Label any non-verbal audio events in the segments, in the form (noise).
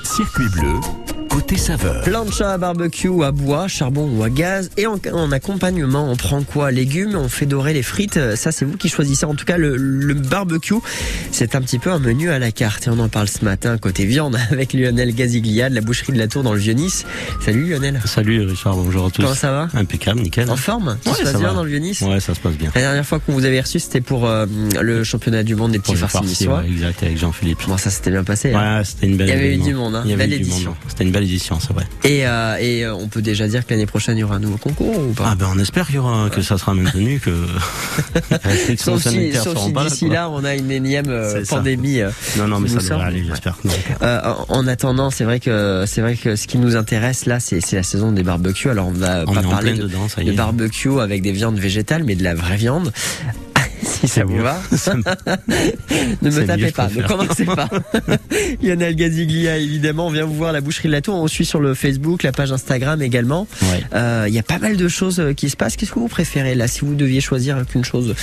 Circuit bleu, côté saveur. Plancha à barbecue, à bois, charbon ou à gaz. Et en, en accompagnement, on prend quoi? Légumes, on fait dorer les frites. Ça, c'est vous qui choisissez. En tout cas, le, le barbecue, c'est un petit peu un menu à la carte. Et on en parle ce matin côté viande (laughs) avec Lionel Gaziglia de la boucherie de la Tour dans le Vieux-Nice. Salut Lionel. Salut Richard, bonjour à tous. Comment ça va? Impeccable, nickel. En forme? Tout Ouais, se passe ça bien va. dans le Vieux-Nice Ouais, ça se passe bien. La dernière fois qu'on vous avait reçu, c'était pour euh, le championnat du monde des petits farcis niçois. ouais, exact, avec Jean-Philippe. Bon, ça s'était bien passé. hein. Ouais, c'était une belle Il y avait eu du monde, hein. Il y avait Belle eu du édition. monde. C'était une belle édition, c'est vrai. Et, euh, et euh, on peut déjà dire que l'année prochaine, il y aura un nouveau concours ou pas? Ah ben on espère qu'il y aura, que ça sera maintenu, que (laughs) Sauf si, sauf si d'ici là, on a une énième euh, pandémie. Non, non, mais ça devrait aller, j'espère que non. Euh, en en attendant, c'est vrai que c'est vrai que ce qui nous intéresse là, c'est la saison des barbecues. Alors on va On pas parler de, dedans, de est. barbecue avec des viandes végétales, mais de la vraie viande. Si ça vous (laughs) va, ne me tapez mieux, pas, ne commencez pas. (laughs) Lionel Gaziglia, évidemment, on vient vous voir à la boucherie de la Tour. On suit sur le Facebook, la page Instagram également. Ouais. Euh, Il y a pas mal de choses euh, qui se passent. Qu'est-ce que vous préférez là, si vous deviez choisir qu'une chose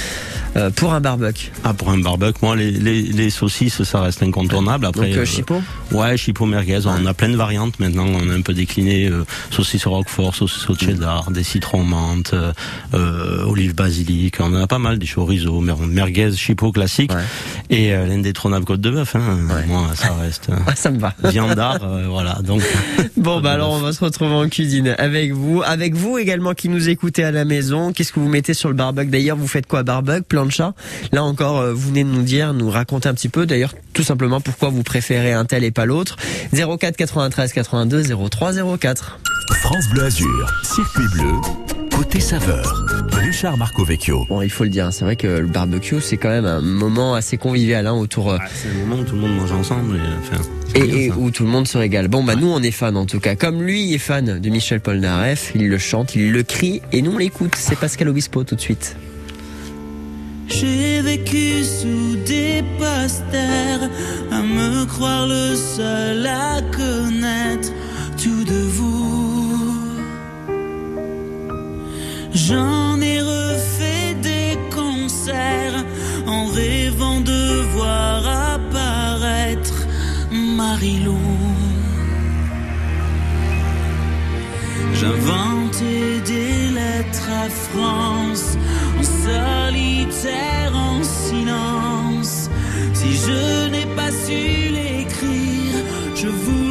euh, pour un barbecue? Ah, pour un barbecue, moi, les, les, les saucisses, ça reste incontournable. Après, Donc euh, euh, chipot? Ouais, chipot merguez. On a plein de variantes maintenant. On a un peu décliné euh, saucisse au roquefort, saucisse au cheddar, des citrons menthe, olive basilic. On en a pas mal des chorizo, merguez, chipot classique Ouais. et euh, l'indétrônable côte de bœuf. Hein. Ouais. Moi, ça reste euh, (laughs) ça me va. viandard. euh, voilà. Donc, Bon, bah alors on va se retrouver en cuisine avec vous. Avec vous également qui nous écoutez à la maison. Qu'est-ce que vous mettez sur le barbecue? D'ailleurs, vous faites quoi? Barbecue, plancha? Là encore, euh, vous venez de nous dire, nous raconter un petit peu. D'ailleurs, tout simplement pourquoi vous préférez un tel et pas l'autre? 04 93 82 03 04. France Bleu Azur, circuit bleu, côté saveur. Richard Marcovecchio. Bon, il faut le dire, c'est vrai que le barbecue, c'est quand même un moment assez convivial hein, autour... euh, ah, c'est le moment où tout le monde mange ensemble. Et, enfin, c'est Et, bien, et ça. où tout le monde se régale. Bon, bah nous on est fans en tout cas. Comme lui est fan de Michel Polnareff, il le chante, il le crie et nous on l'écoute. C'est Pascal Obispo tout de suite. J'ai vécu sous des posters, à me croire le seul à connaître tout de vous. J'en ai refait des concerts en rêvant de voir apparaître Marilou. J'inventais des lettres à France, en solitaire, en silence. Si je n'ai pas su l'écrire, je voulais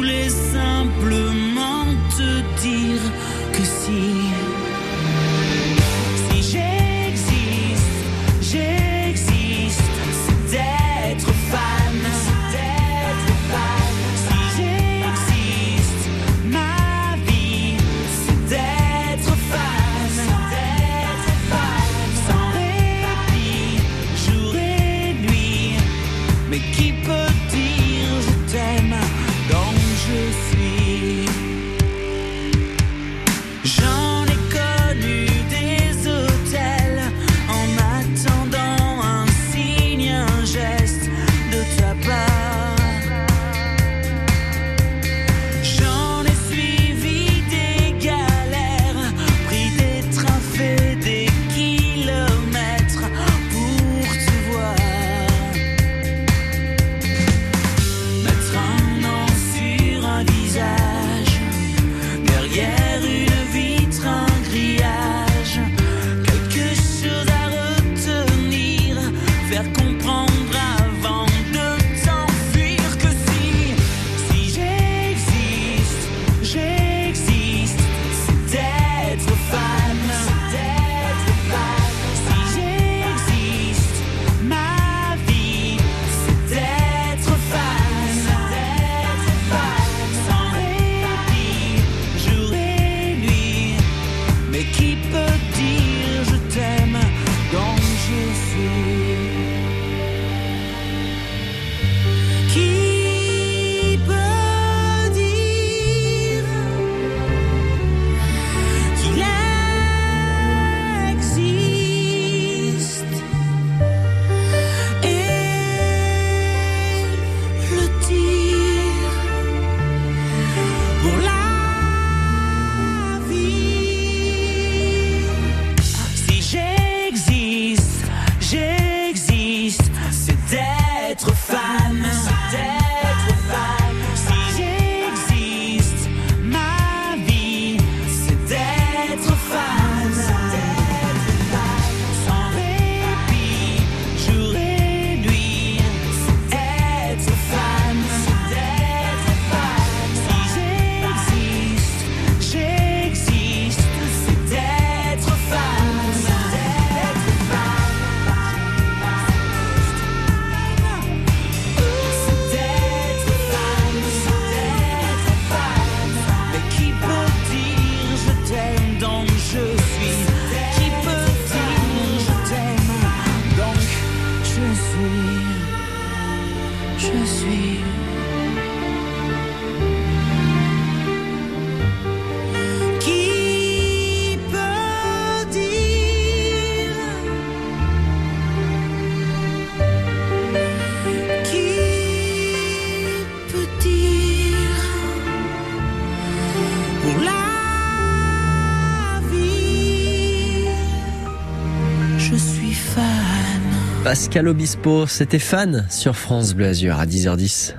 Pascal Obispo, c'était fan sur France Bleu Azur à 10h10.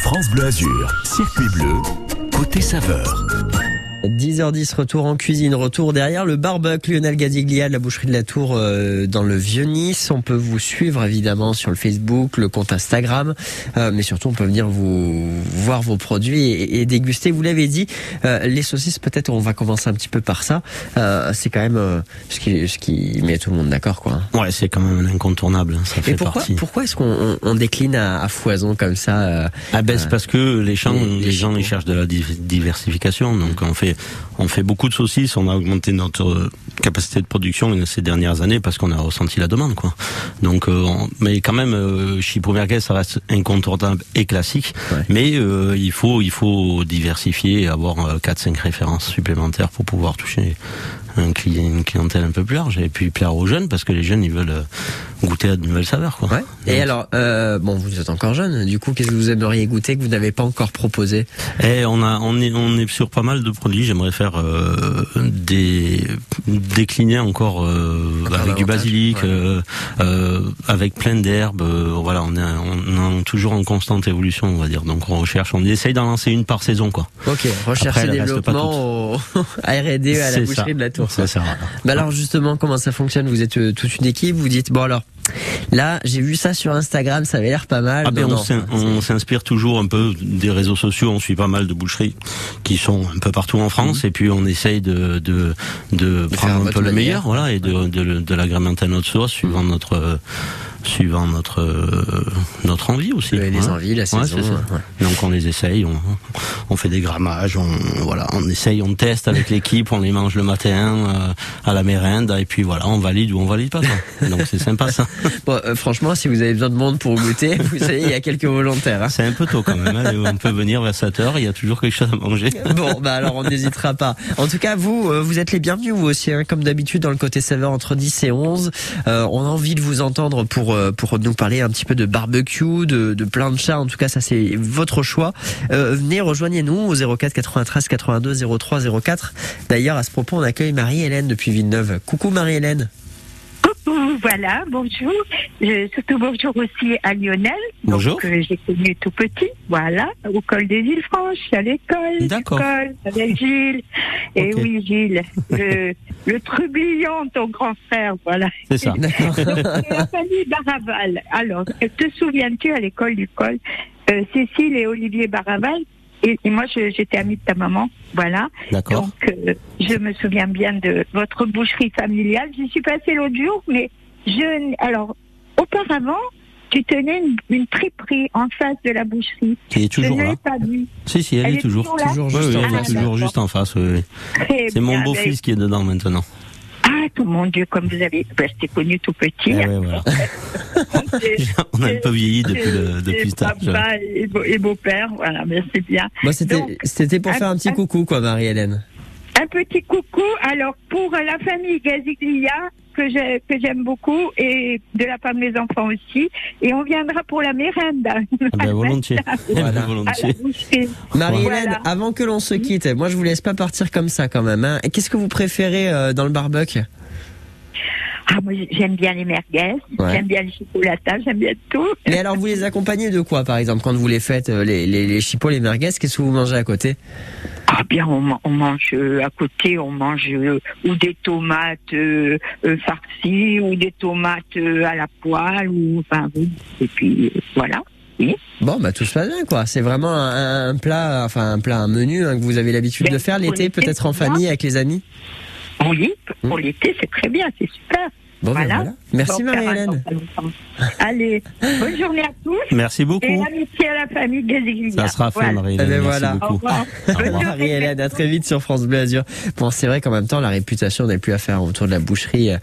France Bleu Azur, circuit bleu, côté saveur. 10h10, retour en cuisine, retour derrière le barbecue Lionel Gadiglia de la boucherie de la Tour euh, dans le Vieux-Nice. On peut vous suivre évidemment sur le Facebook, le compte Instagram, euh, mais surtout on peut venir vous voir vos produits et, et déguster. Vous l'avez dit, euh, les saucisses peut-être on va commencer un petit peu par ça. c'est quand même ce qui ce qui met tout le monde d'accord quoi. Ouais, c'est quand même un incontournable. Hein, ça et fait pourquoi partie. pourquoi est-ce qu'on on décline à, à, foison comme ça Ah ben c'est parce que les gens les, les gens ils cherchent de la diversification donc on fait on fait beaucoup de saucisses, on a augmenté notre capacité de production ces dernières années parce qu'on a ressenti la demande, quoi. Donc, euh, on, mais quand même, euh, Chipo Merguez, ça reste incontournable et classique. Ouais. Mais euh, il faut, il faut diversifier, et avoir 4-5 références supplémentaires pour pouvoir toucher un client, une clientèle un peu plus large et puis plaire aux jeunes parce que les jeunes ils veulent goûter à de nouvelles saveurs quoi. Ouais. Et alors euh, bon vous êtes encore jeune du coup qu'est-ce que vous aimeriez goûter que vous n'avez pas encore proposé? Eh on a on est on est sur pas mal de produits j'aimerais faire euh, des décliner encore euh, avec du basilic ouais. avec plein d'herbes voilà on est on est toujours en constante évolution on va dire donc on recherche on essaye d'en lancer une par saison quoi. Ok recherche et développement au (laughs) R&D à la boucherie ça. de la Tour. Ça sert bah alors justement, comment ça fonctionne? Vous êtes euh, toute une équipe, vous dites, bon alors, là j'ai vu ça sur Instagram, ça avait l'air pas mal. Ah ben on s'inspire toujours un peu des réseaux sociaux, on suit pas mal de boucheries qui sont un peu partout en France, mmh. et puis on essaye de, de, de, de prendre un peu le meilleur, voilà, et de, de, de l'agrémenter à notre sauce, suivant mmh. notre suivant notre euh, notre envie aussi. Les hein. envies, la saison. Ouais. Donc on les essaye, on, on fait des grammages, on voilà, on essaye, on teste avec (laughs) l'équipe, on les mange le matin euh, à la mérinde et puis voilà, on valide ou on valide pas. Donc c'est sympa ça. (laughs) Bon, euh, franchement, si vous avez besoin de monde pour goûter, vous savez, il y a quelques volontaires. Hein. C'est un peu tôt quand même. Hein, on peut venir vers 7 heures, il y a toujours quelque chose à manger. (laughs) Bon, bah alors on n'hésitera pas. En tout cas, vous, vous êtes les bienvenus vous aussi, hein, comme d'habitude dans le côté saveur entre 10 et 11. Euh, on a envie de vous entendre pour pour nous parler un petit peu de barbecue, de, de plein de chats. En tout cas, ça c'est votre choix. Euh, venez, rejoignez-nous au 04 93 82 03 04. D'ailleurs, à ce propos, on accueille Marie-Hélène depuis Villeneuve. Coucou Marie-Hélène. Voilà, bonjour. Je, surtout bonjour aussi à Lionel. Bonjour. Donc, euh, j'ai connu tout petit, voilà, au col des îles Franches, à l'école. D'accord. Avec (laughs) Gilles. Et okay. oui, Gilles, le, le trublion, ton grand frère, voilà. C'est ça. (laughs) La famille Baraval. Alors, te souviens-tu à l'école du col, euh, Cécile et Olivier Baraval et, et, moi, j'étais amie de ta maman, voilà. D'accord. Donc, euh, je me souviens bien de votre boucherie familiale. J'y suis passée l'autre jour, mais je, alors, auparavant, tu tenais une, une triperie en face de la boucherie. Qui est toujours je là. Pas vu. Si, si, elle, elle est, toujours. toujours, toujours oui, juste oui, en elle est face. toujours juste en face. Oui. C'est mon beau-fils qui est dedans maintenant. Ah, tout mon Dieu, comme vous avez, ben, je t'ai connu tout petit. Eh ouais, voilà. (laughs) On a un peu vieilli depuis le, depuis âge. Papa et, beau, et beau-père, voilà, mais c'est bien. Moi, c'était, c'était pour un, faire un petit coucou, quoi, Marie-Hélène. Un petit coucou. Alors, pour la famille Gaziglia, que j'ai, que j'aime beaucoup, et de la part de mes enfants aussi. Et on viendra pour la mérende. Ah ben, volontiers. (laughs) Voilà. volontiers. Marie-Hélène, Voilà. avant que l'on se quitte, moi, je vous laisse pas partir comme ça, quand même. Hein. Et Qu'est-ce que vous préférez euh, dans le barbecue? Ah, moi, j'aime bien les merguez, Ouais. j'aime bien le chocolata, j'aime bien tout. Mais alors, vous les accompagnez de quoi, par exemple, quand vous les faites, euh, les, les, les chipots, les merguez Qu'est-ce que vous mangez à côté? Ah bien, on, on mange euh, à côté, on mange euh, ou des tomates euh, farcies ou des tomates à la poêle ou enfin oui. Et puis voilà. Oui. Bon, bah tout se passe bien, quoi. C'est vraiment un, un plat, enfin un plat, un menu hein, que vous avez l'habitude de faire l'été, peut-être en famille avec les amis? Oui, pour l'été, c'est très bien, c'est super. Bon, ben Voilà. Merci Bon, Marie-Hélène. Allez, bonne journée à tous Merci et beaucoup. amitié à la famille Gaziglia. Ça sera fait, Voilà. marie Eh ben voilà. Marie-Hélène, à très vite sur France Bleu Azur. Bon, c'est vrai qu'en même temps, la réputation n'est plus à faire autour de la boucherie, euh,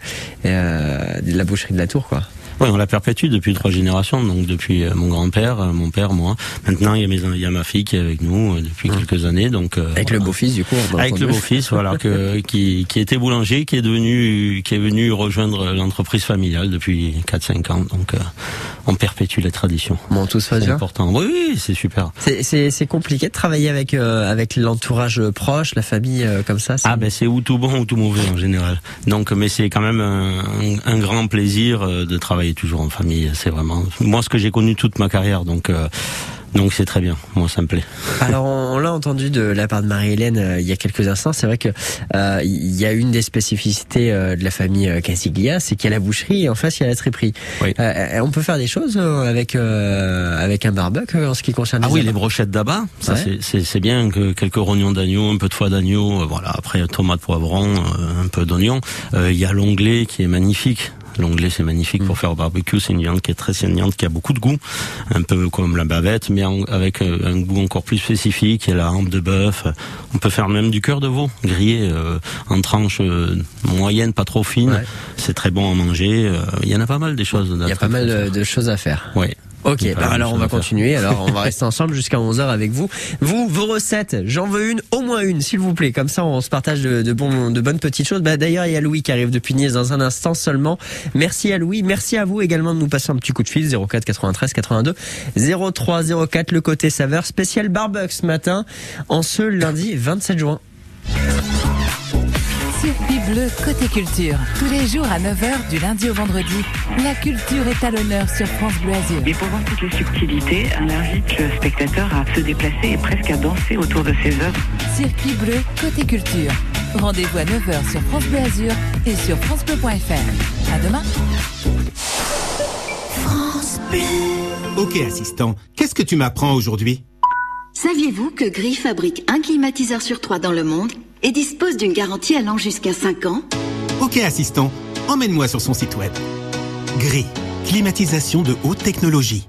euh, de la boucherie de la Tour, quoi. Oui, on la perpétue depuis trois générations, donc depuis euh, mon grand-père, euh, mon père, moi. Maintenant, il y a, mes, il y a ma fille qui est avec nous euh, depuis quelques années, donc Avec voilà. le beau-fils, du coup. Avec le beau-fils, voilà, que, (laughs) qui, qui était boulanger, qui est devenu, qui est venu rejoindre l'entreprise familiale depuis 4-5 ans. Donc, on perpétue les traditions. Bon, tout se passe C'est bien. important. Oui, oui, c'est super. C'est- compliqué de travailler avec euh, avec l'entourage proche, la famille euh, comme ça. Ah ben c'est ou tout bon ou tout mauvais en général. Donc mais c'est quand même un, un- un grand plaisir de travailler travailler toujours en famille. C'est vraiment moi ce que j'ai connu toute ma carrière. Donc euh, donc c'est très bien, moi ça me plaît. (laughs) Alors on, l'a entendu de la part de Marie-Hélène euh, il y a quelques instants, c'est vrai que euh, il y a une des spécificités euh, de la famille Casiglia, c'est qu'il y a la boucherie et en face il y a la triperie. Oui. on peut faire des choses avec avec un barbecue en ce qui concerne ah les oui les brochettes d'abat, ça c'est bien que quelques rognons d'agneau, un peu de foie d'agneau, voilà après tomate poivron, un peu d'oignon. Il y a l'onglet qui est magnifique L'onglet c'est magnifique pour mm. faire au barbecue. C'est une viande qui est très saignante, qui a beaucoup de goût, un peu comme la bavette, mais avec euh, un goût encore plus spécifique. Il y a la hampe de bœuf. On peut faire même du cœur de veau grillé euh, en tranches euh, moyennes, pas trop fines. C'est très bon à manger. Il y en a pas mal des choses. Il y a pas mal de choses à faire. Oui. Ok, bah alors on va continuer. Alors on va (laughs) rester ensemble jusqu'à 11h avec vous. Vous, vos recettes, j'en veux une, au moins une, s'il vous plaît. Comme ça, on se partage de, de, de bonnes petites choses. Bah, D'ailleurs, il y a Louis qui arrive depuis Nice dans un instant seulement. Merci à Louis. Merci à vous également de nous passer un petit coup de fil. 04 93 82 03 04, le côté saveur spécial barbecue ce matin, en ce lundi 27 juin. Circuit bleu côté culture. Tous les jours à 9h du lundi au vendredi. La culture est à l'honneur sur France Bleu Azur. Et pour voir toutes les subtilités, on invite le spectateur à se déplacer et presque à danser autour de ses œuvres. Circuit bleu côté culture. Rendez-vous à 9h sur France Bleu Azur et sur francebleu.fr. À demain. France Bleu. Ok assistant, qu'est-ce que tu m'apprends aujourd'hui? Saviez-vous que Gris fabrique un climatiseur sur trois dans le monde? Et dispose d'une garantie allant jusqu'à 5 ans. Ok assistant, emmène-moi sur son site web. Gris, climatisation de haute technologie.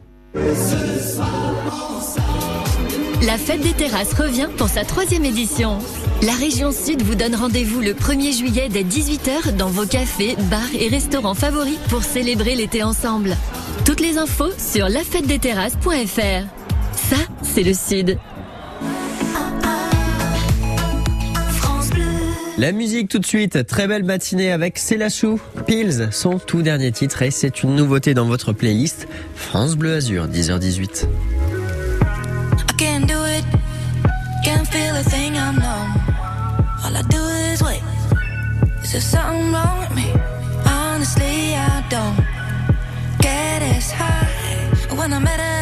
La fête des terrasses revient pour sa troisième édition. La région Sud vous donne rendez-vous le 1er juillet dès 18h dans vos cafés, bars et restaurants favoris pour célébrer l'été ensemble. Toutes les infos sur lafêtedesterrasses.fr. Ça, c'est le Sud. La musique tout de suite, très belle matinée avec Célachou, Pills, son tout dernier titre et c'est une nouveauté dans votre playlist France Bleu Azur, 10h18. I can't do it, can't feel a thing I know. All I do is wait. Is there something wrong with me? Honestly, I don't get as high when I'm at a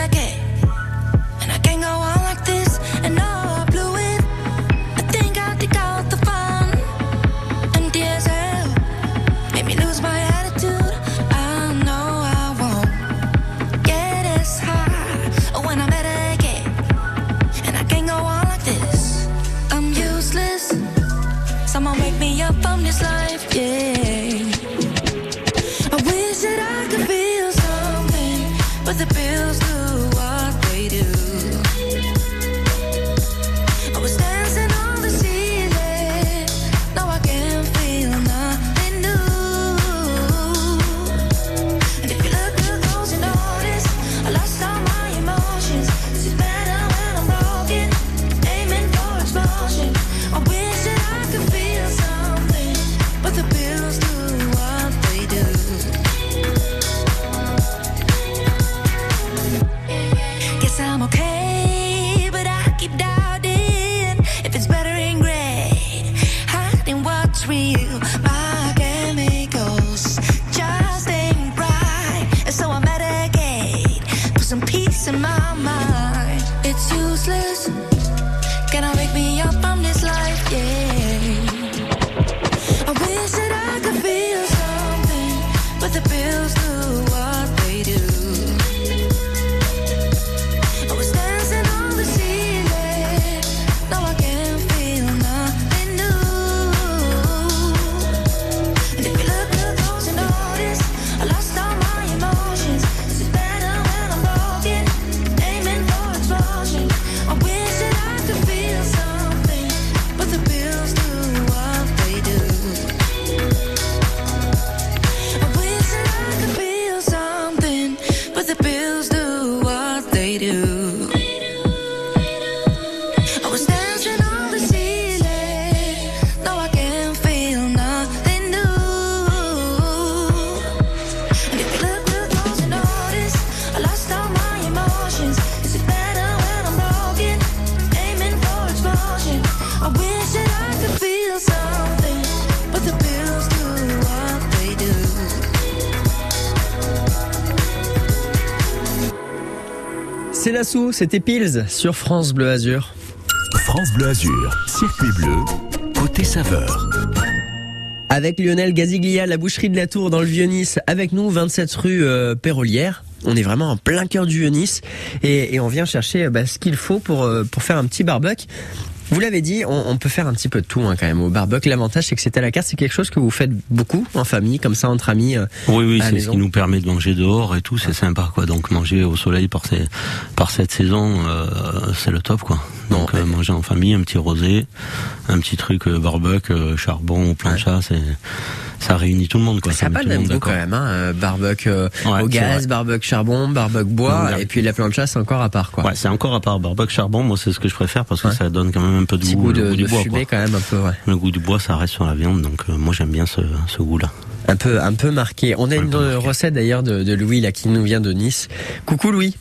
C'était Pils sur France Bleu Azur. France Bleu Azur, circuit bleu, côté saveur. Avec Lionel Gaziglia, la boucherie de la Tour dans le Vieux-Nice, avec nous, 27 rue euh, Pérolière. On est vraiment en plein cœur du Vieux-Nice et, et on vient chercher euh, bah, ce qu'il faut pour, euh, pour faire un petit barbecue. Vous l'avez dit, on, on, peut faire un petit peu de tout hein, quand même au barbecue. L'avantage, c'est que c'est à la carte. C'est quelque chose que vous faites beaucoup en famille, comme ça entre amis. Euh, oui, oui, c'est ce qui nous permet de manger dehors et tout. C'est sympa, quoi. Donc manger au soleil par, ces, par cette saison, euh, c'est le top, quoi. Donc euh, manger en famille, un petit rosé, un petit truc euh, barbecue, euh, charbon ou plancha, ouais. c'est ça réunit tout le monde, quoi. Ça n'a pas le même goût quand même, hein. Barbecue ouais, au gaz, barbecue charbon, barbecue bois, et puis la plancha, c'est encore à part, quoi. Ouais, c'est encore à part. Barbecue charbon, moi, c'est ce que je préfère parce que ça donne quand même un peu de Petit goût, goût de, le goût du de bois, fumée quand même un peu. Le goût du bois, ça reste sur la viande, donc euh, moi j'aime bien ce, ce goût-là. Un peu, un peu marqué. On a une recette d'ailleurs de, de, Louis là qui nous vient de Nice. Coucou Louis.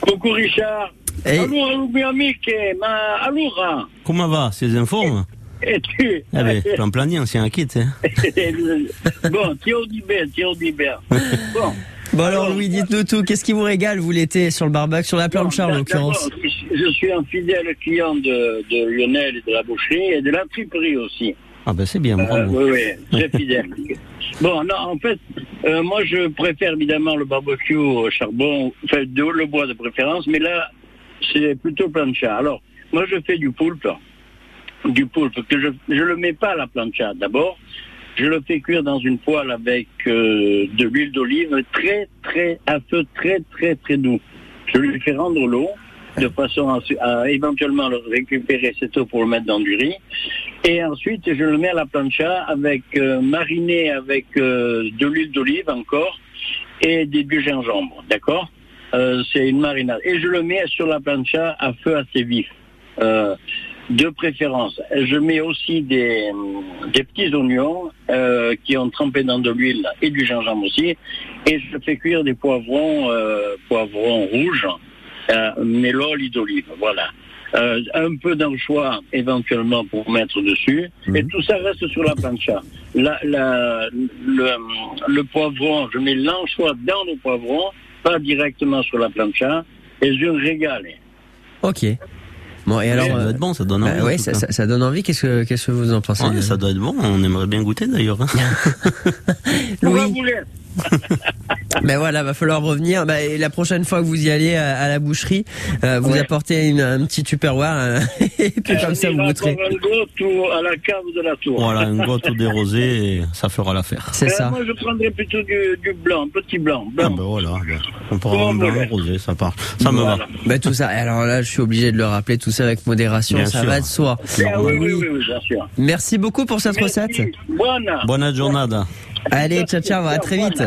Coucou Richard. Hey. Allora, mio amico, ma allora? Comment va, ces informes E tu? Eh ben, plan planning, c'est un kit, hein. (laughs) bon, ti di bien, ti di bien. Bon. Bon alors, alors Louis, dites-nous tout. Qu'est-ce qui vous régale, vous l'été, sur le barbecue, sur la plancha en l'occurrence? Je suis un fidèle client de, de, Lionel et de la boucherie et de la triperie aussi. Ah ben c'est bien, bravo. Euh, oui, oui, très (laughs) fidèle. Bon, non, en fait, euh, moi je préfère évidemment le barbecue au charbon, enfin de, le bois de préférence, mais là c'est plutôt plancha. Alors, moi je fais du poulpe, du poulpe que je je le mets pas à la plancha d'abord. Je le fais cuire dans une poêle avec euh, de l'huile d'olive très, très, à feu très, très, très doux. Je lui fais rendre l'eau de façon à, à, éventuellement récupérer cette eau pour le mettre dans du riz. Et ensuite, je le mets à la plancha avec euh, mariné avec euh, de l'huile d'olive encore et des, du gingembre, d'accord? Euh, C'est une marinade. Et je le mets sur la plancha à feu assez vif. De préférence. Je mets aussi des, petits oignons qui ont trempé dans de l'huile et du gingembre aussi. Et je fais cuire des poivrons, poivrons rouges, mais d'olive. Voilà. Euh, un peu d'anchois éventuellement pour mettre dessus. Mmh. Et tout ça reste sur la plancha. La, la, le, le poivron, je mets l'anchois dans le poivron, pas directement sur la plancha. Et je régale. Ok. Bon, et alors, ça doit être bon, ça donne envie. Bah, oui, ça, ça, ça, donne envie. Qu'est-ce que, qu'est-ce que vous en pensez ouais, Ça doit être bon. On aimerait bien goûter d'ailleurs. Hein. (laughs) Louis. (laughs) ben voilà, va falloir revenir. Ben, et la prochaine fois que vous y allez à, à la boucherie, euh, vous ouais. apportez une, un petit tupperware hein, (laughs) et puis comme ça vous goûterez. Un gâteau à la cave de la tour. Voilà, un gâteau dérosé et ça fera l'affaire. C'est ça. Moi, je prendrais plutôt du, du, blanc, un petit blanc. blanc. Ah ben voilà, on prend un blanc, un rosé, ça part. Ça me va. Ben tout ça. Alors là, je suis obligé de le rappeler, tout ça avec modération, bien ça sûr. va de soi. Ah, oui, oui, oui, oui, bien sûr. Merci beaucoup pour cette Merci. recette. Bonne journée. Allez, ciao, ciao, à très vite.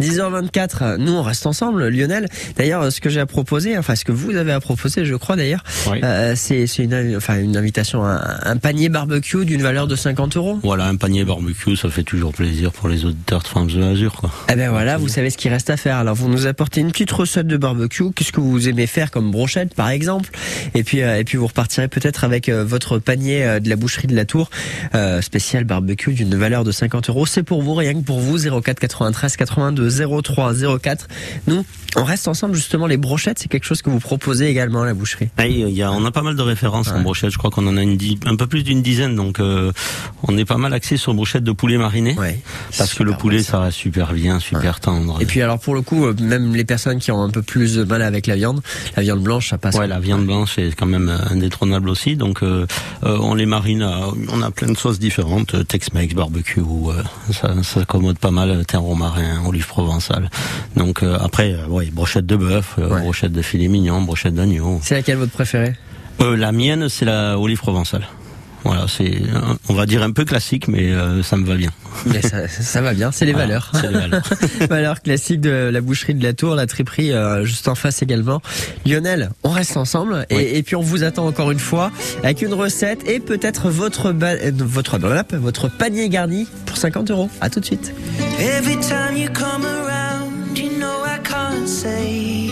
10h24, nous on reste ensemble, Lionel. D'ailleurs, ce que j'ai à proposer, enfin ce que vous avez à proposer, je crois d'ailleurs, oui. euh, c'est une, enfin, une invitation à un panier barbecue d'une valeur de 50 euros. Voilà, un panier barbecue, ça fait toujours plaisir pour les auditeurs de France de. Quoi. Eh ben voilà, vous savez ce qu'il reste à faire. Alors vous nous apportez une petite recette de barbecue, qu'est-ce que vous aimez faire comme brochette par exemple, et puis euh, et puis vous repartirez peut-être avec euh, votre panier de la boucherie de la Tour spécial barbecue d'une valeur de 50 euros. C'est pour vous, rien que pour vous, 04 93 82 03 04. Nous, on reste ensemble justement. Les brochettes, c'est quelque chose que vous proposez également à la boucherie. Ah, il y a, on a pas mal de références ouais. en brochette. Je crois qu'on en a une, un peu plus d'une dizaine. Donc, euh, on est pas mal axé sur brochette de poulet mariné. Ouais, parce que le poulet, bon, ça. ça va super bien, super ouais. tendre. Et puis alors pour le coup, euh, même les personnes qui ont un peu plus de mal avec la viande, la viande blanche, ça passe. Ouais, la viande blanche est quand même indétrônable aussi. Donc, euh, on les marine. À, on a plein de sauces différentes. Tex-Mex, barbecue, ça, ça accommode pas mal. Thym romarin, olive provençale. Donc euh, après, euh, brochette de bœuf, euh, ouais. brochette de filet mignon, brochette d'agneau. C'est laquelle votre préférée? La mienne, c'est la olive provençale. Voilà, c'est, on va dire un peu classique, mais euh, ça me va bien. Mais ça, ça va bien, c'est les (laughs) voilà, valeurs. C'est les valeurs. (laughs) valeurs classiques de la boucherie de la Tour, la triperie euh, juste en face également. Lionel, on reste ensemble oui. et, et, puis on vous attend encore une fois avec une recette et peut-être votre ba votre votre panier garni pour 50 euros. À tout de suite. Every time you come around, you know I can't say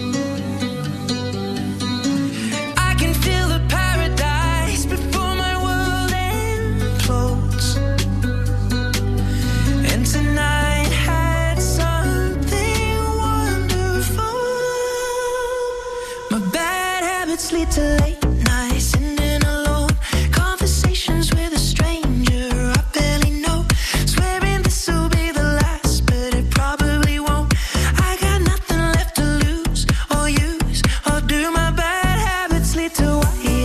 to I? he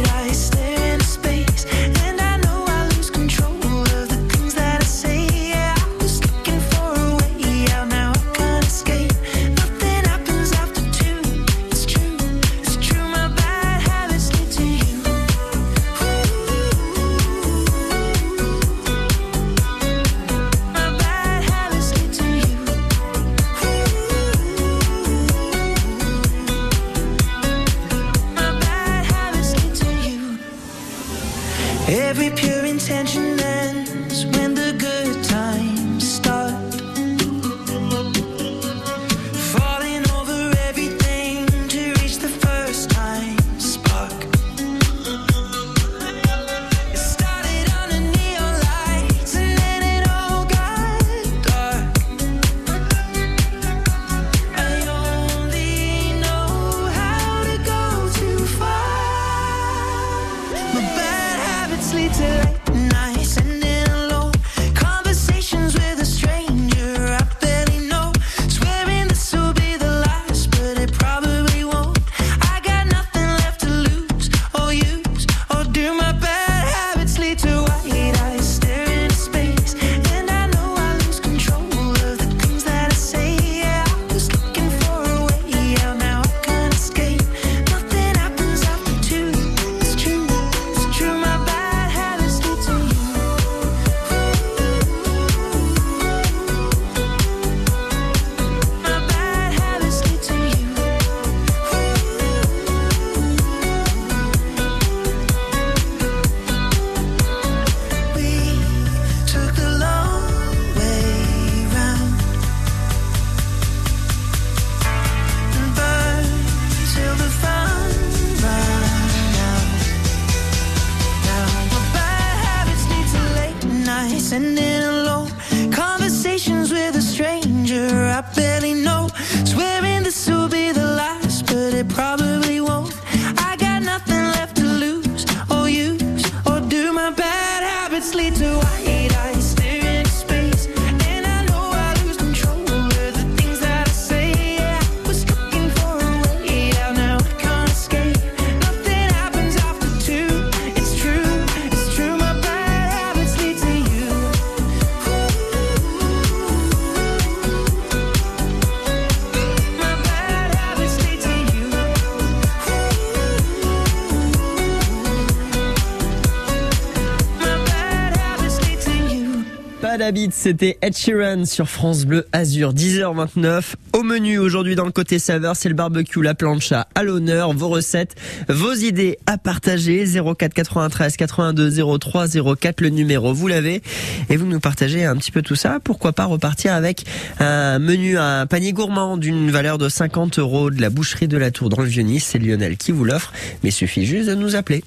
C'était Ed Sheeran sur France Bleu Azur, 10h29. Au menu aujourd'hui dans le côté saveur, c'est le barbecue, la plancha à l'honneur, vos recettes, vos idées à partager. 04 93 82 03 04, le numéro, vous l'avez. Et vous nous partagez un petit peu tout ça. Pourquoi pas repartir avec un menu, un panier gourmand d'une valeur de 50 euros de la boucherie de la Tour dans le Vieux-Nice. C'est Lionel qui vous l'offre, mais il suffit juste de nous appeler.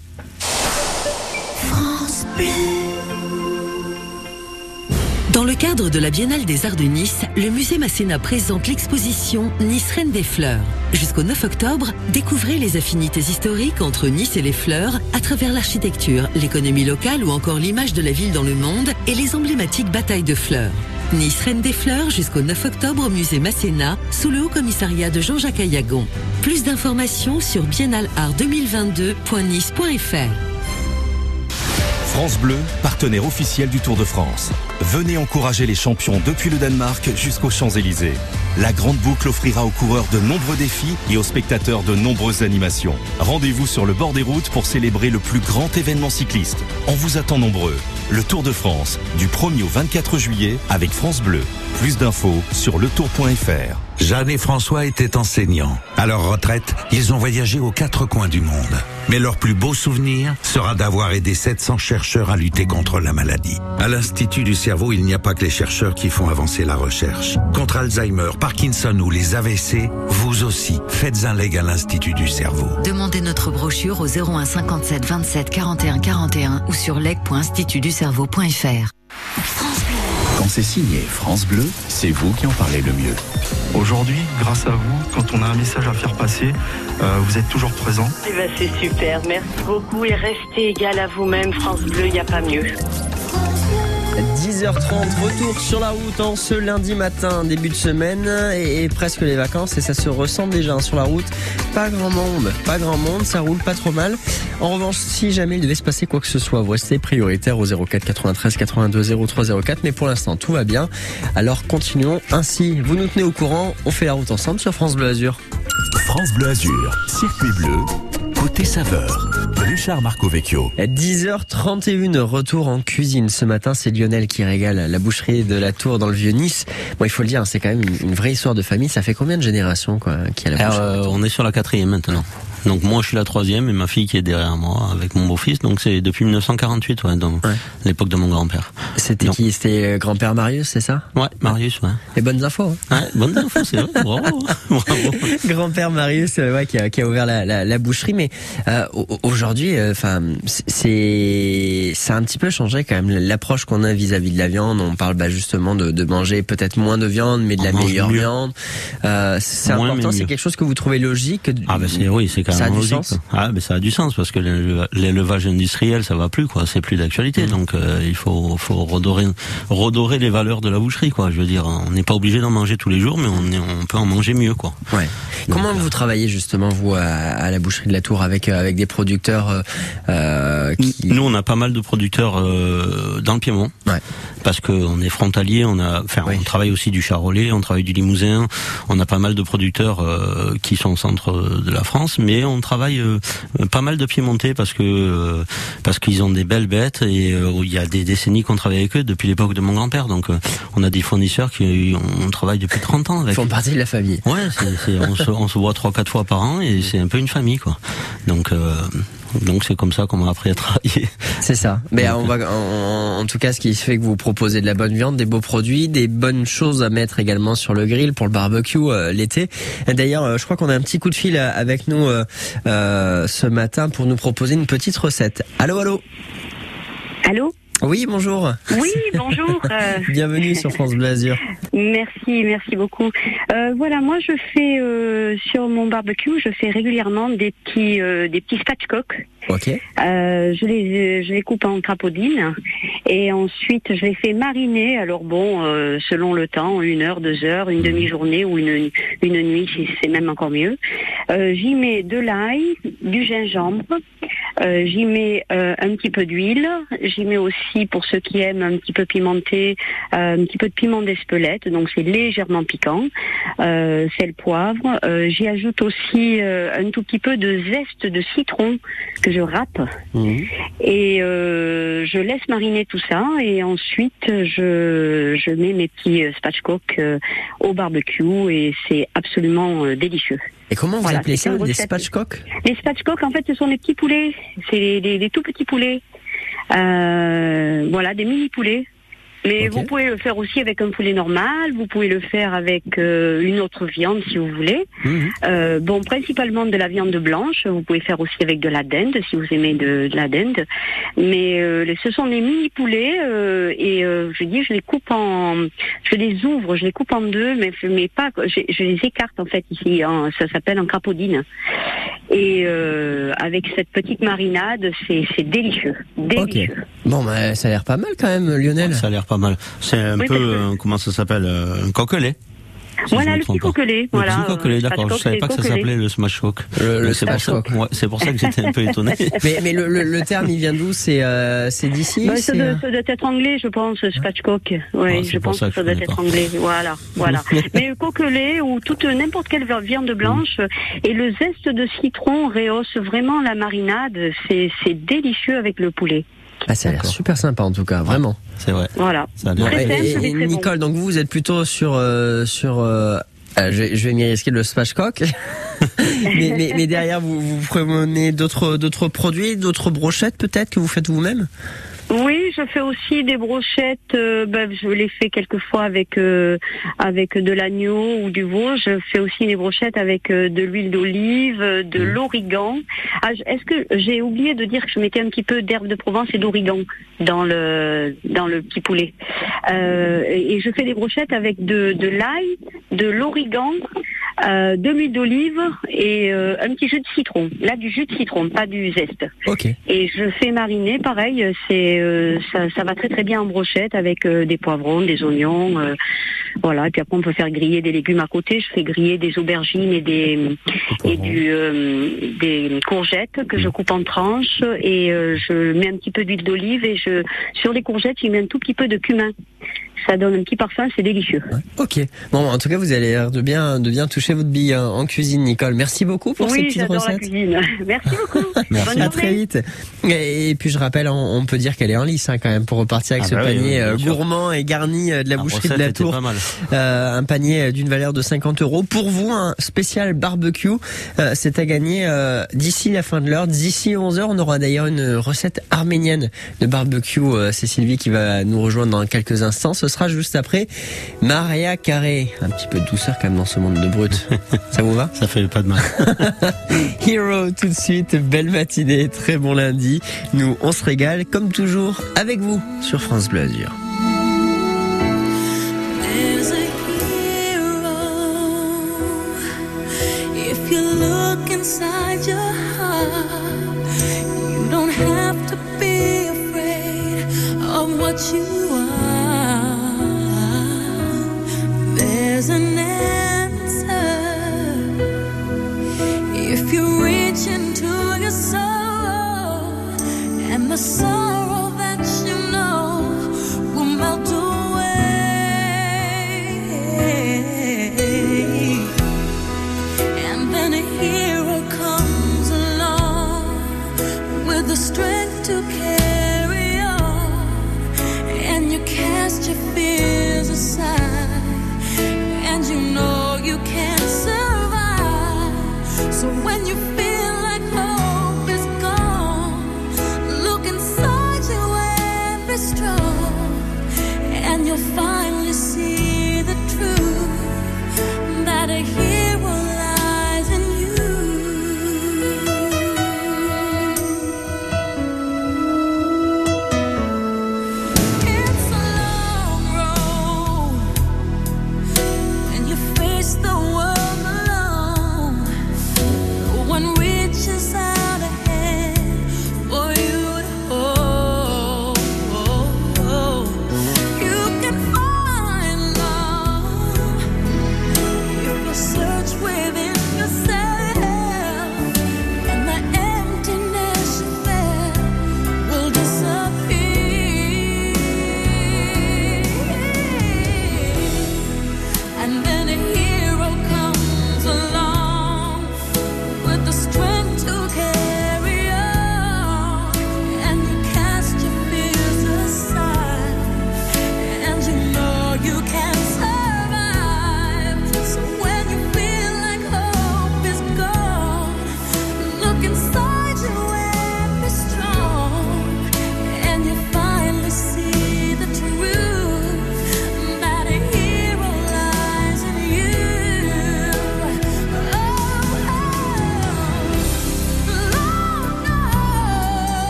France Bleu. Dans le cadre de la Biennale des Arts de Nice, le musée Masséna présente l'exposition Nice Reine des Fleurs. Jusqu'au 9 octobre, découvrez les affinités historiques entre Nice et les fleurs à travers l'architecture, l'économie locale ou encore l'image de la ville dans le monde et les emblématiques batailles de fleurs. Nice Reine des Fleurs jusqu'au 9 octobre au musée Masséna sous le haut commissariat de Jean-Jacques Ayagon. Plus d'informations sur biennaleart2022.nice.fr. France Bleu, partenaire officiel du Tour de France. Venez encourager les champions depuis le Danemark jusqu'aux Champs-Élysées. La Grande Boucle offrira aux coureurs de nombreux défis et aux spectateurs de nombreuses animations. Rendez-vous sur le bord des routes pour célébrer le plus grand événement cycliste. On vous attend nombreux. Le Tour de France, du 1er au 24 juillet avec France Bleu. Plus d'infos sur letour.fr. Jeanne et François étaient enseignants. À leur retraite, ils ont voyagé aux quatre coins du monde. Mais leur plus beau souvenir sera d'avoir aidé 700 chercheurs à lutter contre la maladie. À l'Institut du cerveau, il n'y a pas que les chercheurs qui font avancer la recherche. Contre Alzheimer, Parkinson ou les AVC, vous aussi, faites un leg à l'Institut du cerveau. Demandez notre brochure au 01 57 27 41 41 ou sur leg.institutducerveau.fr. Quand c'est signé France Bleu, c'est vous qui en parlez le mieux. Aujourd'hui, grâce à vous, quand on a un message à faire passer, euh, vous êtes toujours présent. Eh ben, c'est super, merci beaucoup et restez égal à vous-même, France Bleu, il n'y a pas mieux. 10h30, retour sur la route en ce lundi matin, début de semaine et, presque les vacances et ça se ressent déjà sur la route. Pas grand monde, pas grand monde, ça roule pas trop mal. En revanche, si jamais il devait se passer quoi que ce soit, vous restez prioritaire au 04 93 82 03 04, mais pour l'instant tout va bien. Alors continuons ainsi. Vous nous tenez au courant, on fait la route ensemble sur France Bleu Azur. France Bleu Azur, circuit bleu, côté saveur. Richard Marco Vecchio. 10h31, retour en cuisine. Ce matin, c'est Lionel qui régale la boucherie de la Tour dans le Vieux-Nice. Bon, il faut le dire, c'est quand même une, vraie histoire de famille. Ça fait combien de générations quoi, qui a la Alors, boucherie euh, on est sur la quatrième maintenant. Donc moi je suis la troisième et ma fille qui est derrière moi avec mon beau-fils. Donc c'est depuis 1948, ouais, dans l'époque de mon grand-père. C'était Donc- qui? C'était euh, grand-père Marius, c'est ça? Ouais, Marius, ouais. Les bonnes infos. hein. Ouais, bonne info, c'est vrai. Bravo. (laughs) Bravo. Grand-père Marius, euh, ouais, qui, a, qui a ouvert la, la, la boucherie, mais euh, au- aujourd'hui, enfin, c'est ça a un petit peu changé quand même l'approche qu'on a vis-à-vis de la viande. On parle bah, justement de, de manger peut-être moins de viande, mais de On la meilleure mieux. viande. Euh, c'est Moins, important, c'est quelque chose que vous trouvez logique. Ah ben c'est oui, c'est quand Ça a du sens. Ah ben ça a du sens parce que l'éleva- l'élevage industriel ça va plus quoi, c'est plus d'actualité. Mmh. Donc euh, il faut faut redorer redorer les valeurs de la boucherie quoi. Je veux dire, on n'est pas obligé d'en manger tous les jours, mais on est, on peut en manger mieux quoi. Ouais. Comment vous travaillez justement vous à, à la boucherie de la Tour avec euh, avec des producteurs euh, euh, qui Nous, on a pas mal de producteurs euh, dans le Piémont, parce que on est frontalier. On a, enfin, on travaille aussi du Charolais, on travaille du Limousin. On a pas mal de producteurs euh, qui sont au centre de la France, mais on travaille euh, pas mal de Piémontais parce que euh, parce qu'ils ont des belles bêtes et euh, il y a des décennies qu'on travaille avec eux depuis l'époque de mon grand-père. Donc, euh, on a des fournisseurs qui on travaille depuis 30 ans avec. font partie de la famille. Ouais, on, se, (laughs) on se voit trois quatre fois par an et c'est un peu une famille quoi. Donc euh, donc c'est comme ça qu'on m'a appris à travailler. (laughs) C'est ça. Mais on va, en, en tout cas, ce qui fait que vous proposez de la bonne viande, des beaux produits, des bonnes choses à mettre également sur le grill pour le barbecue euh, l'été. Et D'ailleurs, euh, je crois qu'on a un petit coup de fil avec nous euh, euh, ce matin pour nous proposer une petite recette. Allô, allô? Allô? Oui, bonjour. Oui, bonjour. (laughs) euh, Bienvenue sur France Bleu Azur. Merci, merci beaucoup. Euh, voilà, moi je fais euh, sur mon barbecue, je fais régulièrement des petits euh, des petits spatchcock. Ok. Euh, je les je les coupe en crapaudine et ensuite je les fais mariner. Alors bon, euh, selon le temps, une heure, deux heures, une demi-journée ou une une nuit, si c'est même encore mieux. Euh, J'y mets de l'ail, du gingembre, Euh, j'y mets euh, un petit peu d'huile. J'y mets aussi, pour ceux qui aiment un petit peu pimenté, euh, un petit peu de piment d'Espelette. Donc c'est légèrement piquant. Euh, sel, poivre. Euh, J'y ajoute aussi euh, un tout petit peu de zeste de citron que je râpe. Et euh, je laisse mariner tout ça. Et ensuite, je, je mets mes petits euh, spatchcock euh, au barbecue. Et c'est absolument délicieux. Et comment vous Voilà, appelez ça recette. spatchcock Les spatchcock, en fait, ce sont des petits poulets. C'est des, des- des tout petits poulets. Euh, voilà, des mini poulets. Mais vous pouvez le faire aussi avec un poulet normal. Vous pouvez le faire avec euh, une autre viande si vous voulez. Euh, bon, principalement de la viande blanche. Vous pouvez faire aussi avec de la dinde si vous aimez de, de la dinde. Mais euh, ce sont des mini poulets euh, et euh, je dis je les coupe en, je les ouvre, je les coupe en deux, mais mais pas, je, je les écarte en fait ici. hein. ça s'appelle en crapaudine. Et euh, avec cette petite marinade, c'est c'est délicieux, délicieux. Bon, bah, ça a l'air pas mal quand même, Lionel. Ça a l'air pas mal. C'est un Oui, peu, euh, comment ça s'appelle, euh, un coquelet. si Voilà le petit coquelet. Le Voilà. petit coquelet, euh, d'accord. Je spatchcock, savais pas que ça s'appelait le smash cock. Le- le Donc, c'est pour ça, smash cock. ouais, c'est pour ça que j'étais un peu étonné. (laughs) mais mais le, le- le terme, il vient d'où? C'est euh, c'est d'ici Bah, ça, c'est, doit, euh, ça doit être anglais, je pense, spatchcock. Oui, Ah, je pense ça que que ça doit être pas. anglais. Voilà, voilà. (laughs) Mais coquelet ou toute n'importe quelle viande blanche et le zeste de citron rehausse vraiment la marinade. C'est c'est délicieux avec le poulet. Ah, ça a l'air super sympa en tout cas, vraiment. C'est vrai. Voilà. Ça a Très et- simple, et- mais et très bon. Nicole, donc vous, vous êtes plutôt sur euh, sur. euh, euh, je, vais- je vais m'y risquer le spatchcock. (laughs) mais, mais, mais derrière, vous, vous prenez d'autres d'autres produits, d'autres brochettes peut-être que vous faites vous-même? Oui, je fais aussi des brochettes. euh, ben, je les fais quelquefois avec euh, avec de l'agneau ou du veau. Je fais aussi des brochettes avec euh, de l'huile d'olive, euh, de l'origan. Ah, Est-ce que j'ai oublié de dire que je mettais un petit peu d'herbe de Provence et d'origan dans le dans le petit poulet. Euh, et je fais des brochettes avec de de l'ail, de l'origan, euh, de l'huile d'olive et euh, un petit jus de citron. Là, du jus de citron, pas du zeste. Ok. Et je fais mariner, pareil, c'est euh, ça, ça va très très bien en brochette avec euh, des poivrons, des oignons, euh, voilà. Et puis après on peut faire griller des légumes à côté. Je fais griller des aubergines et des et du des courgettes que je coupe en tranches et je mets un petit peu d'huile d'olive et je sur les courgettes je mets un tout petit peu de cumin. Ça donne un petit parfum, c'est délicieux. Ok. Bon, en tout cas, vous avez l'air de bien de bien toucher votre bille hein, en cuisine, Nicole. Merci beaucoup pour ces oui, petites j'adore la recettes. cuisine. (laughs) Merci beaucoup. (laughs) Bonne À très vite. Et, puis je rappelle, on peut dire qu'elle est en lice hein, quand même pour repartir avec Ah ce bah panier oui, euh, gourmand et garni euh, de la La boucherie de la Tour. pas mal. Euh, un panier d'une valeur de 50 euros. Pour vous, un spécial barbecue, euh, c'est à gagner euh, d'ici la fin de l'heure. D'ici 11 heures, on aura d'ailleurs une recette arménienne de barbecue. C'est Sylvie qui va nous rejoindre dans quelques instants. Ce sera juste après Maria Carré. Un petit peu de douceur quand même dans ce monde de brut. (laughs) Ça vous va? Ça fait pas de mal. (laughs) Hero tout de suite, belle matinée, très bon lundi. Nous, on se régale comme toujours avec vous sur France Bleu Azur. You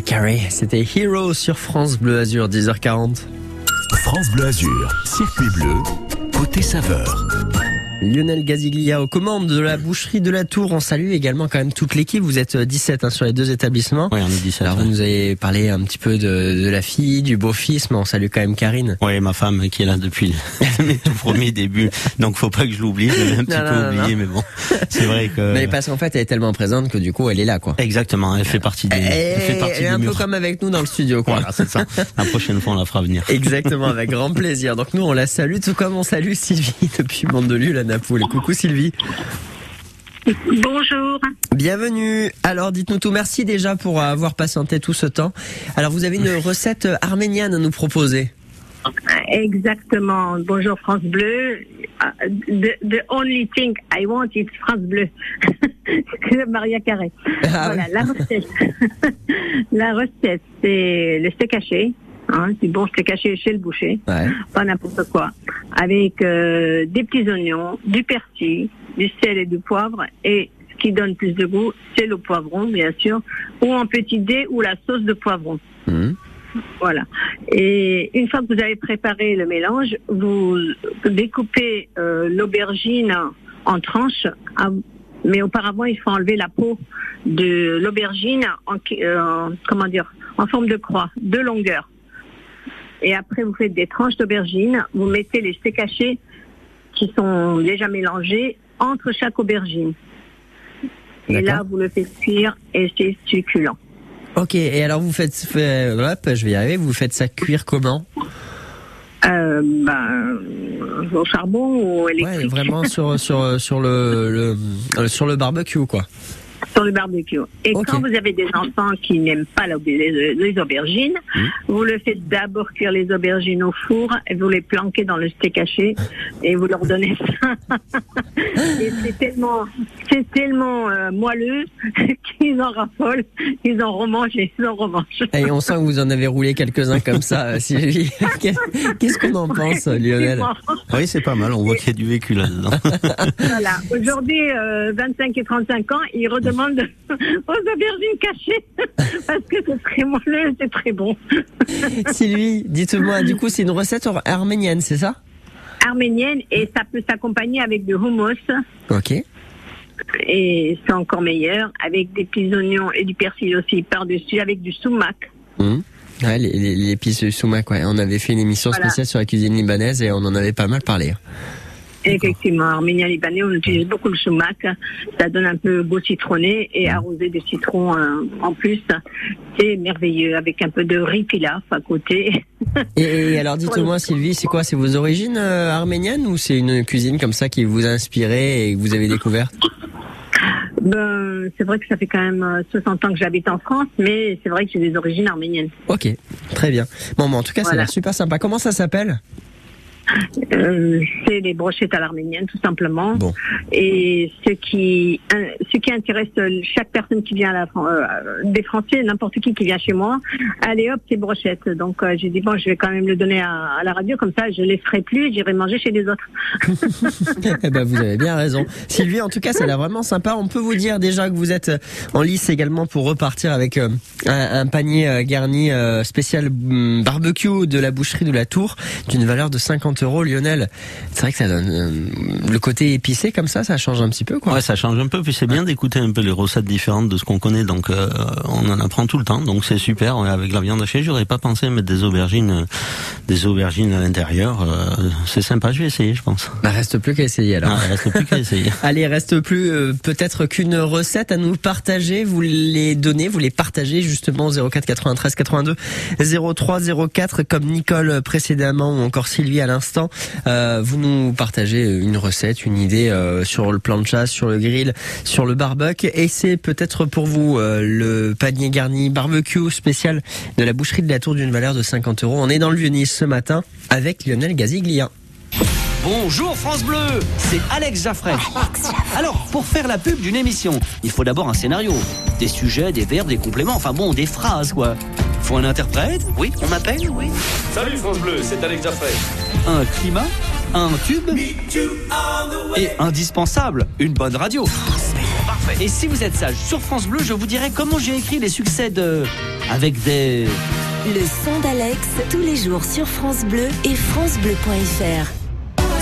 Maria Carey. C'était Hero sur France Bleu Azur, 10h40. France Bleu Azur, circuit bleu, côté saveur. Lionel Gaziglia aux commandes de la boucherie de la Tour. On salue également quand même toute l'équipe. Vous êtes 17 hein, sur les deux établissements. Oui, on est 17. Alors vous nous avez parlé un petit peu de, de la fille, du beau-fils, mais on salue quand même Karine. Oui, ma femme qui est là depuis (laughs) mes tout premiers débuts. Donc faut pas que je l'oublie. Je l'ai un petit Non, peu non, oublié, non. mais bon, c'est vrai que. Mais parce qu'en fait, elle est tellement présente que du coup, elle est là, quoi. Exactement, elle fait partie des. Elle fait Elle, partie elle est des un peu murs. comme avec nous dans le studio, quoi. Voilà, c'est ça. La prochaine fois, on la fera venir. Exactement, avec grand plaisir. Donc nous, on la salue, tout comme on salue Sylvie depuis Mandelieu, la Napoule. Coucou Sylvie. Bonjour. Bienvenue. Alors dites-nous tout. Merci déjà pour avoir patienté tout ce temps. Alors vous avez une recette arménienne à nous proposer. Exactement. Bonjour France Bleu. Uh, The, the only thing I want is France Bleu. (laughs) Maria Carré. Ah voilà, la recette. (laughs) la recette, c'est le steak haché. Hein, bon steak haché chez le boucher. Pas n'importe quoi. Avec euh, des petits oignons, du persil, du sel et du poivre. Et ce qui donne plus de goût, c'est le poivron, bien sûr. Ou en petit dé ou la sauce de poivron. Voilà. Et une fois que vous avez préparé le mélange, vous découpez euh, l'aubergine en tranches. à- mais auparavant, il faut enlever la peau de l'aubergine en, euh, en- comment dire, en forme de croix, de longueur. Et après, vous faites des tranches d'aubergine. Vous mettez les steaks hachés qui sont déjà mélangés entre chaque aubergine. Et là, vous le faites cuire et c'est succulent. Ok, et alors vous faites, fait- hop, je vais y arriver, vous faites ça cuire comment Euh, ben, au charbon ou électrique Ouais, vraiment sur sur sur le, le euh, sur le barbecue quoi. Sur le barbecue. Et quand vous avez des enfants qui n'aiment pas les, les aubergines, Mmh. vous le faites d'abord cuire les aubergines au four et vous les planquez dans le steak haché et vous leur donnez ça. (laughs) et c'est tellement, c'est tellement euh, moelleux (laughs) qu'ils en raffolent, ils en remangent et ils en remangent. Et on sent que vous en avez roulé quelques-uns comme ça, euh, Sylvie. (laughs) Qu'est-ce qu'on en pense, Lionel Oui, c'est pas mal. On voit qu'il y a du vécu là-dedans. Voilà. Aujourd'hui, euh, 25 et 35 ans, ils redemandent (laughs) aux aubergines cachées (laughs) parce que c'est très moelleux, c'est très bon. (laughs) Sylvie, dites-moi, du coup, c'est une recette ar- arménienne, c'est ça? Arménienne et ça peut s'accompagner avec du hummus Ok. et c'est encore meilleur avec des petits oignons et du persil aussi par-dessus avec du sumac. Hum. Ouais, de sumac, ouais. On avait fait une émission Voilà. spéciale sur la cuisine libanaise et on en avait pas mal parlé. Effectivement, arménien libanais, on utilise beaucoup le sumac. Ça donne un peu beau citronné et arrosé de citron euh, en plus. C'est merveilleux avec un peu de riz pilaf à côté. (laughs) Et, et alors, dites-moi, Sylvie, c'est quoi C'est vos origines euh, arméniennes ou c'est une cuisine comme ça qui vous a inspiré et que vous avez découverte Ben, c'est vrai que ça fait quand même euh, 60 ans que j'habite en France, mais c'est vrai que j'ai des origines arméniennes. Ok, très bien. Bon, mais en tout cas, ça a l'air super sympa. Comment ça s'appelle? Euh, c'est les brochettes à l'arménienne, tout simplement. Et ce qui, euh, ce qui intéresse chaque personne qui vient à la, Fran- euh, des Français, n'importe qui qui vient chez moi, allez hop, c'est brochettes. Donc euh, j'ai dit bon, je vais quand même le donner à, à la radio, comme ça je les ferai plus, j'irai manger chez les autres. (laughs) Eh ben, vous avez bien raison. Sylvie, en tout cas, ça a l'air vraiment sympa. On peut vous dire déjà que vous êtes en lice également pour repartir avec un, un panier garni spécial hum, barbecue de la boucherie de la Tour d'une valeur de 50 euros. Lionel, c'est vrai que ça donne euh, le côté épicé comme ça, ça change un petit peu, quoi. Ouais, ça change un peu, puis c'est bien d'écouter un peu les recettes différentes de ce qu'on connaît, donc euh, on en apprend tout le temps, donc c'est super. Avec la viande hachée, j'aurais pas pensé mettre des aubergines, des aubergines à l'intérieur. euh, c'est sympa, je vais essayer, je pense. Bah, reste plus qu'à essayer alors. Ah, reste plus qu'à (laughs) essayer. Allez, reste plus euh, peut-être qu'une recette à nous partager. Vous les donnez, vous les partagez justement au 04 93 82 03 04 comme Nicole précédemment ou encore Sylvie à l'instant. Euh, vous nous partagez une recette, une idée euh, sur le plan de chasse, sur le grill, sur le barbecue et c'est peut-être pour vous euh, le panier garni barbecue spécial de la boucherie de la Tour d'une valeur de 50 euros. On est dans le Vieux-Nice ce matin avec Lionel Gaziglia. Bonjour France Bleu, c'est Alex Jaffray. Alors, pour faire la pub d'une émission, il faut d'abord un scénario, des sujets, des verbes, des compléments, enfin bon, des phrases quoi. Faut un interprète? Oui, on m'appelle? Oui. Salut France Bleu, c'est Alex Jaffray. Un climat, un tube? Et indispensable, une bonne radio. Et si vous êtes sage, sur France Bleu, je vous dirai comment j'ai écrit les succès de... avec des... Le son d'Alex, tous les jours sur France Bleu et FranceBleu.fr.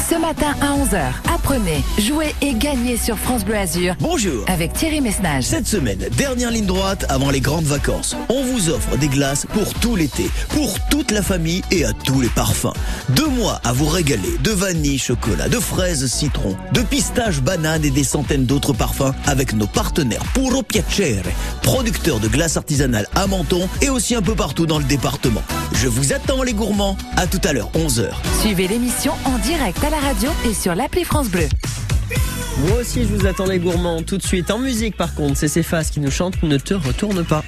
Ce matin à 11h, apprenez, jouez et gagnez sur France Bleu Azur. Bonjour. Avec Thierry Messnage. Cette semaine, dernière ligne droite avant les grandes vacances. On vous offre des glaces pour tout l'été, pour toute la famille et à tous les parfums. Deux mois à vous régaler de vanille, chocolat, de fraises, citron, de pistache, banane et des centaines d'autres parfums avec nos partenaires Puro Piacere, producteurs de glace artisanale à Menton et aussi un peu partout dans le département. Je vous attends les gourmands. À tout à l'heure, 11h. Suivez l'émission en direct à la radio et sur l'appli France Bleu. Moi aussi, je vous attends les gourmands. Tout de suite, en musique par contre, c'est Céphas qui nous chante Ne te retourne pas.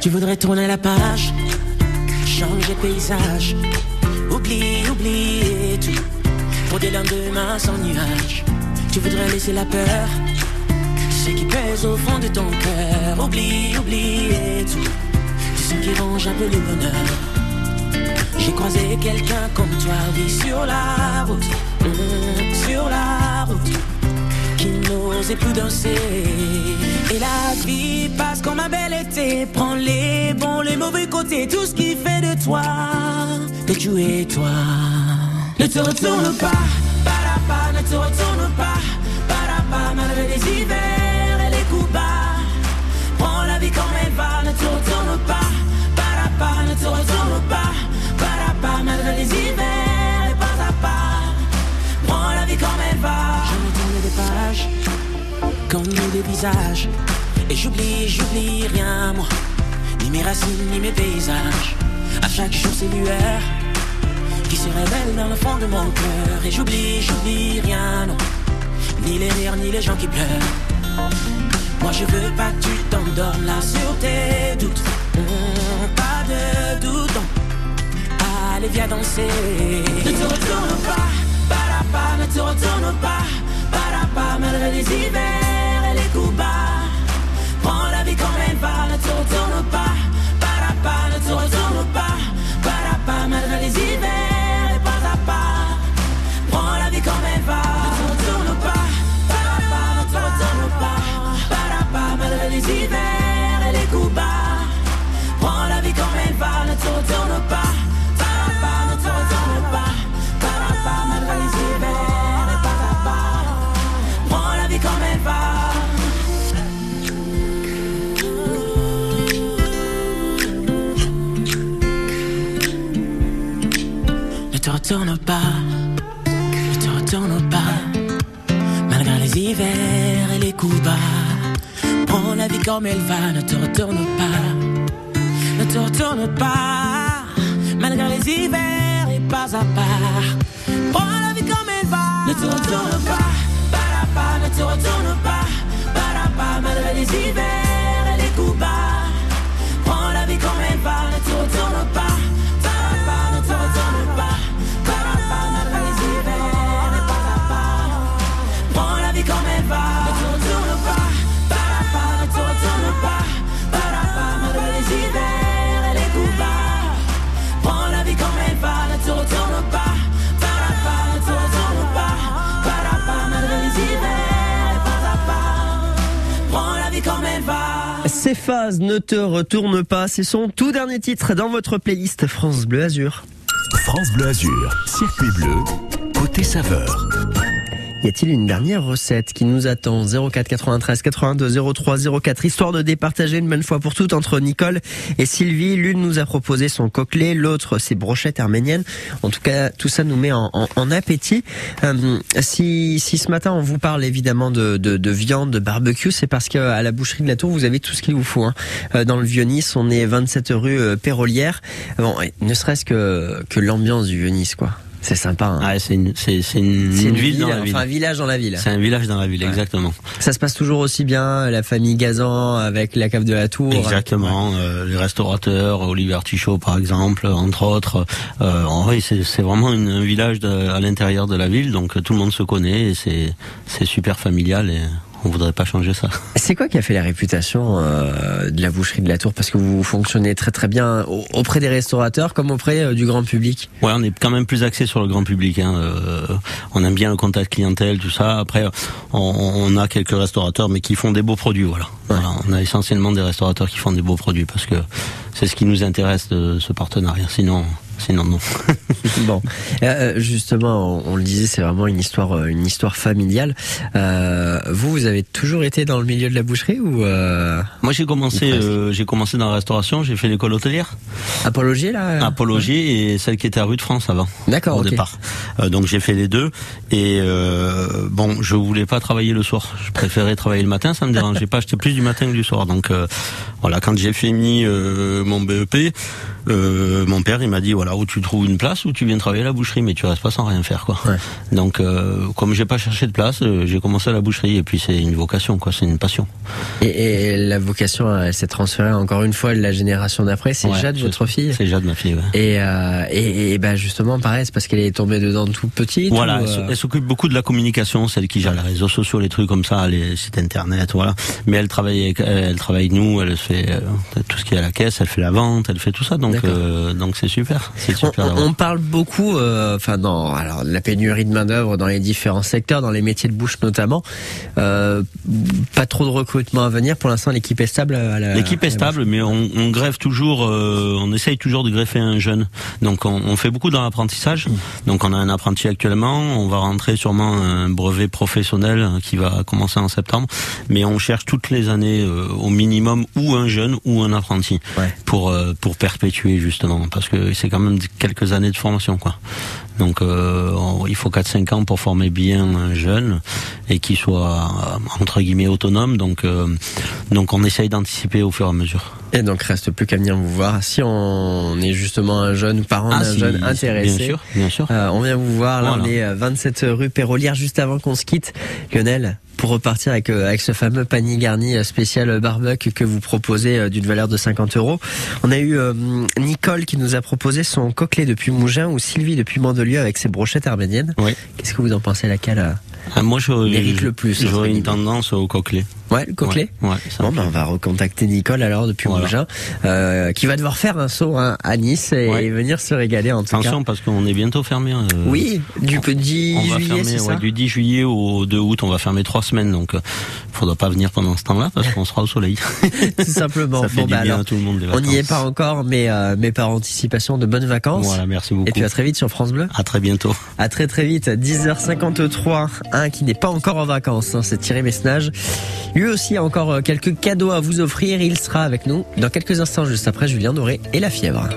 Tu voudrais tourner la page, changer paysage, oublie, oublier tout, pour des lendemains sans nuages. Tu voudrais laisser la peur, ce qui pèse au fond de ton cœur, oublie, oublier tout, ce qui ronge un peu le bonheur. J'ai croisé quelqu'un comme toi, oui, sur la route, hum, sur la route. Qui n'osait plus danser. Et la vie passe comme un bel été, prends les bons, les mauvais côtés, tout ce qui fait de toi que tu es toi. Ne te retourne pas, ne te retourne pas, pas, malgré les hivers et les coups bas. Prends la vie comme elle va, ne te retourne pas, pas, ne te retourne pas, pas, malgré les hivers et pas à pas. Prends la vie comme elle va. Je me tourne des pages, comme des visages. Et j'oublie, j'oublie rien, moi. Ni mes racines, ni mes paysages. À chaque jour, c'est lueur qui se révèle dans le fond de mon cœur. Et j'oublie, j'oublie rien, non. Ni les rires, ni les gens qui pleurent. Moi, je veux pas que tu t'endormes là sur tes doutes. Hum, pas de doute, non. Allez, viens danser. Ne te retourne pas, pas, ne te retourne pas, pas, malgré les hivers et les coups bas. Prends la vie comme elle va, ne te retourne pas, retourne pas, ne te retourne pas, malgré les hivers et les coups bas. Prends la vie comme elle va, ne te retourne pas, ne te retourne pas, malgré les hivers et pas à part. Prends la vie comme elle va, ne te retourne pas, pas, pas, ne te retourne pas, pas, pas, malgré les hivers Céphase, ne te retourne pas, c'est son tout dernier titre dans votre playlist France Bleu Azur. France Bleu Azur, circuit bleu, côté saveur. Y a-t-il une dernière recette qui nous attend? 04 93 82 03 04 histoire de départager une bonne fois pour toutes entre Nicole et Sylvie. L'une nous a proposé son coquelet, l'autre ses brochettes arméniennes. En tout cas, tout ça nous met en, appétit. Euh, si, si ce matin on vous parle évidemment de, de, de viande, de barbecue, c'est parce que à la boucherie de la Tour vous avez tout ce qu'il vous faut. hein. Euh, Dans le Vieux-Nice, on est 27 rue euh, Pérolière. Bon, ne serait-ce que que l'ambiance du Vieux-Nice, quoi. C'est sympa. Hein. Ah, c'est une, c'est, c'est une, C'est une une ville dans la ville. enfin, un village dans la ville. C'est un village dans la ville, Ouais. exactement. Ça se passe toujours aussi bien, la famille Gazan avec la cave de la Tour. Exactement, euh, les restaurateurs, Olivier Artichaut par exemple, entre autres. Euh, en vrai, c'est, vraiment une- un village de- à l'intérieur de la ville, donc tout le monde se connaît et c'est, c'est super familial et on voudrait pas changer ça. C'est quoi qui a fait la réputation euh, de la boucherie de la Tour? Parce que vous fonctionnez très très bien au- auprès des restaurateurs comme auprès euh, du grand public. Ouais, on est quand même plus axé sur le grand public. Hein. euh, on aime bien le contact clientèle, tout ça. Après, on, on a quelques restaurateurs, mais qui font des beaux produits. Voilà. Voilà, on a essentiellement des restaurateurs qui font des beaux produits parce que c'est ce qui nous intéresse de ce partenariat. Sinon, sinon non. (laughs) bon, Euh, justement, on, on le disait, c'est vraiment une histoire, euh, une histoire familiale. Euh, vous, vous avez toujours été dans le milieu de la boucherie ou euh... Moi, j'ai commencé, euh, j'ai commencé dans la restauration. J'ai fait l'école hôtelière. Apologie là. Apologie et celle qui était à rue de France avant. D'accord, Au départ. Euh, donc j'ai fait les deux et euh, bon, je voulais pas travailler le soir. Je préférais travailler le matin. Ça me dérangeait pas. J'étais plus du matin que du soir. Donc euh, voilà, quand j'ai fini euh, mon BEP, euh, mon père il m'a dit voilà où tu trouves une place où tu viens travailler à la boucherie, mais tu restes pas sans rien faire quoi. Donc euh, comme j'ai pas cherché de place, euh, j'ai commencé à la boucherie et puis c'est une vocation quoi, c'est une passion. Et, et la vocation, elle s'est transférée encore une fois de la génération d'après. C'est Ouais, Jade, votre fille. C'est Jade ma fille. Ouais. Et, euh, et, et ben justement, pareil, c'est parce qu'elle est tombée dedans toute petite. Voilà, ou, elle euh, s'occupe beaucoup de la communication, celle qui gère les réseaux sociaux, les trucs comme ça, les sites internet, voilà. Mais elle travaille, avec- elle travaille nous, elle fait euh, tout ce qui est à la caisse, elle fait la vente, elle fait tout ça, donc euh, donc c'est super, super. on- parle beaucoup, euh, enfin dans alors de la pénurie de main d'œuvre dans les différents secteurs, dans les métiers de bouche notamment. Euh, pas trop de recrutement à venir. Pour l'instant, l'équipe est stable. L'équipe est stable, mais on, on greffe toujours, euh, on essaye toujours de greffer un jeune. Donc on, on fait beaucoup dans l'apprentissage. Donc on a un apprenti actuellement, on va rentrer sûrement un brevet professionnel qui va commencer en septembre. Mais on cherche toutes les années euh, au minimum ou un jeune ou un apprenti pour pour perpétuer justement, parce que c'est quand même quelques années de formation quoi. Donc euh, on- il faut 4-5 ans pour former bien un jeune et qu'il soit euh, entre guillemets autonome. Donc euh, donc on essaye d'anticiper au fur et à mesure. Et donc reste plus qu'à venir vous voir. Si on est justement un jeune parent Ah, d'un si, jeune intéressé, bien sûr, bien sûr. euh, on vient vous voir. Là, Voilà. on est euh, 27 rue Pérolière, juste avant qu'on se quitte. Lionel, pour repartir avec euh, avec ce fameux panier garni euh, spécial barbecue que vous proposez euh, d'une valeur de 50 euros. On a eu euh, Nicole qui nous a proposé son coquelet depuis Mougins ou Sylvie depuis Mandelieu avec ses brochettes arméniennes. Oui. Qu'est-ce que vous en pensez laquelle euh, Ah, moi, mérite le plus J'aurais une tendance au coquelet. Ouais, le coquelet. Ouais, ouais, ça Bon, ben, on va recontacter Nicole alors depuis Voilà. Mougins, euh, qui va devoir faire un saut hein, à Nice et, Ouais. et venir se régaler en tout Attention parce qu'on est bientôt fermé. euh, cas. Oui, du 10 on va juillet, c'est ça du 10 juillet au 2 août. On va fermer trois semaines, donc euh, faudra pas venir pendant ce temps-là parce qu'on sera au soleil. (laughs) Tout simplement. (laughs) Ça fait Bon, du bah, bien alors, à tout le monde. les On n'y est pas encore, mais, euh, mais par anticipation de bonnes vacances. Voilà, merci beaucoup. Et puis à très vite sur France Bleu. À très bientôt. À très très vite, 10h53. Qui n'est pas encore en vacances, hein, c'est Thierry Messnage. Lui aussi a encore euh, quelques cadeaux à vous offrir. Il sera avec nous dans quelques instants, juste après Julien Doré et la fièvre.